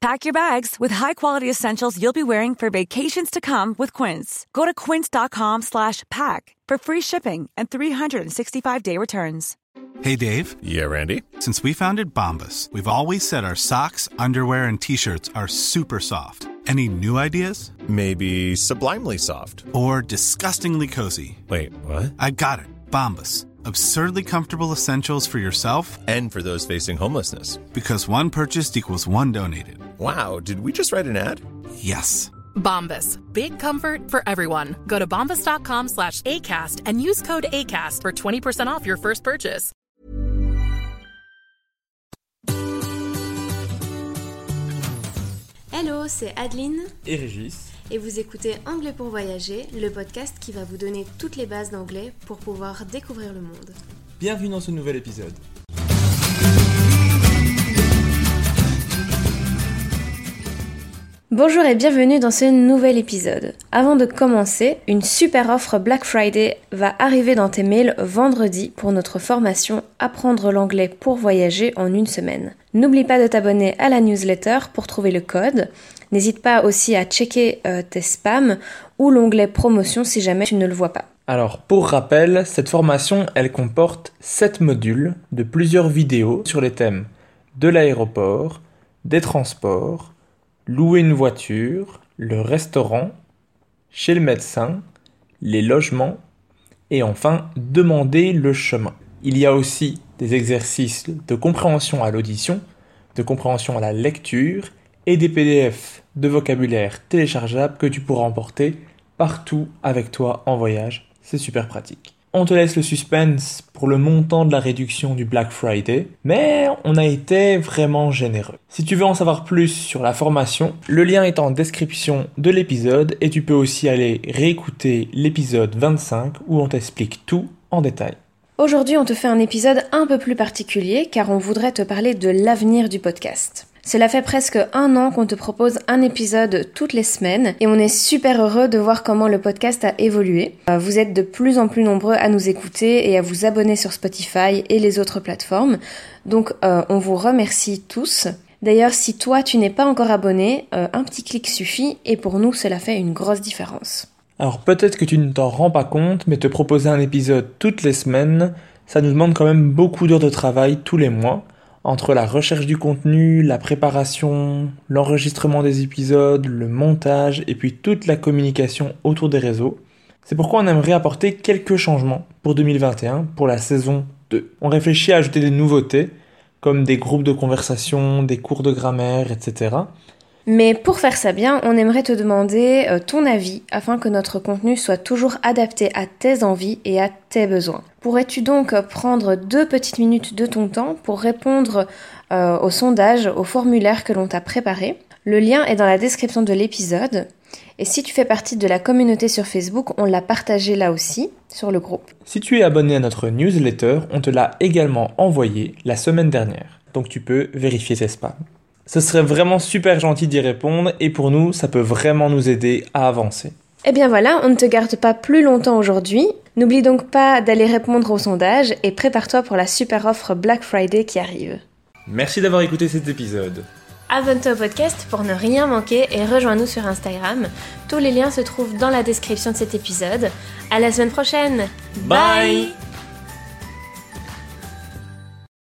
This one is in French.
Pack your bags with high-quality essentials you'll be wearing for vacations to come with Quince. Go to quince.com slash pack for free shipping and 365-day returns. Hey, Dave. Yeah, Randy. Since we founded Bombus, we've always said our socks, underwear, and T-shirts are super soft. Any new ideas? Maybe sublimely soft. Or disgustingly cozy. Wait, what? I got it. Bombus. Absurdly comfortable essentials for yourself And for those facing homelessness. because one purchased equals one donated. Wow, did we just write an ad? Yes. Bombas. Big comfort for everyone. Go to bombas.com slash ACAST and use code ACAST for 20% off your first purchase. Hello, c'est Adeline et Régis. et vous écoutez Anglais pour voyager, le podcast qui va vous donner toutes les bases d'anglais pour pouvoir découvrir le monde. Bienvenue dans ce nouvel épisode. Bonjour et bienvenue dans ce nouvel épisode. Avant de commencer, une super offre Black Friday va arriver dans tes mails vendredi pour notre formation Apprendre l'anglais pour voyager en une semaine. N'oublie pas de t'abonner à la newsletter pour trouver le code. N'hésite pas aussi à checker euh, tes spams ou l'onglet promotion si jamais tu ne le vois pas. Alors, pour rappel, cette formation, elle comporte 7 modules de plusieurs vidéos sur les thèmes de l'aéroport, des transports, louer une voiture, le restaurant, chez le médecin, les logements et enfin demander le chemin. Il y a aussi des exercices de compréhension à l'audition, de compréhension à la lecture et des PDF de vocabulaire téléchargeables que tu pourras emporter partout avec toi en voyage. C'est super pratique. On te laisse le suspense pour le montant de la réduction du Black Friday, mais on a été vraiment généreux. Si tu veux en savoir plus sur la formation, le lien est en description de l'épisode et tu peux aussi aller réécouter l'épisode 25 où on t'explique tout en détail. Aujourd'hui, on te fait un épisode un peu plus particulier car on voudrait te parler de l'avenir du podcast. Cela fait presque un an qu'on te propose un épisode toutes les semaines et on est super heureux de voir comment le podcast a évolué. Euh, Vous êtes de plus en plus nombreux à nous écouter et à vous abonner sur Spotify et les autres plateformes. Donc euh, on vous remercie tous. D'ailleurs, si toi tu n'es pas encore abonné, euh, un petit clic suffit et pour nous cela fait une grosse différence. Alors peut-être que tu ne t'en rends pas compte, mais te proposer un épisode toutes les semaines, ça nous demande quand même beaucoup d'heures de travail tous les mois, entre la recherche du contenu, la préparation, l'enregistrement des épisodes, le montage et puis toute la communication autour des réseaux. C'est pourquoi on aimerait apporter quelques changements pour 2021, pour la saison 2. On réfléchit à ajouter des nouveautés, comme des groupes de conversation, des cours de grammaire, etc. Mais pour faire ça bien, on aimerait te demander euh, ton avis afin que notre contenu soit toujours adapté à tes envies et à tes besoins. Pourrais-tu donc euh, prendre deux petites minutes de ton temps pour répondre euh, au sondage, au formulaire que l'on t'a préparé? Le lien est dans la description de l'épisode. Et si tu fais partie de la communauté sur Facebook, on l'a partagé là aussi, sur le groupe. Si tu es abonné à notre newsletter, on te l'a également envoyé la semaine dernière. Donc tu peux vérifier tes spams. Ce serait vraiment super gentil d'y répondre et pour nous, ça peut vraiment nous aider à avancer. Eh bien voilà, on ne te garde pas plus longtemps aujourd'hui. N'oublie donc pas d'aller répondre au sondage et prépare-toi pour la super offre Black Friday qui arrive. Merci d'avoir écouté cet épisode. Abonne-toi au podcast pour ne rien manquer et rejoins-nous sur Instagram. Tous les liens se trouvent dans la description de cet épisode. À la semaine prochaine. Bye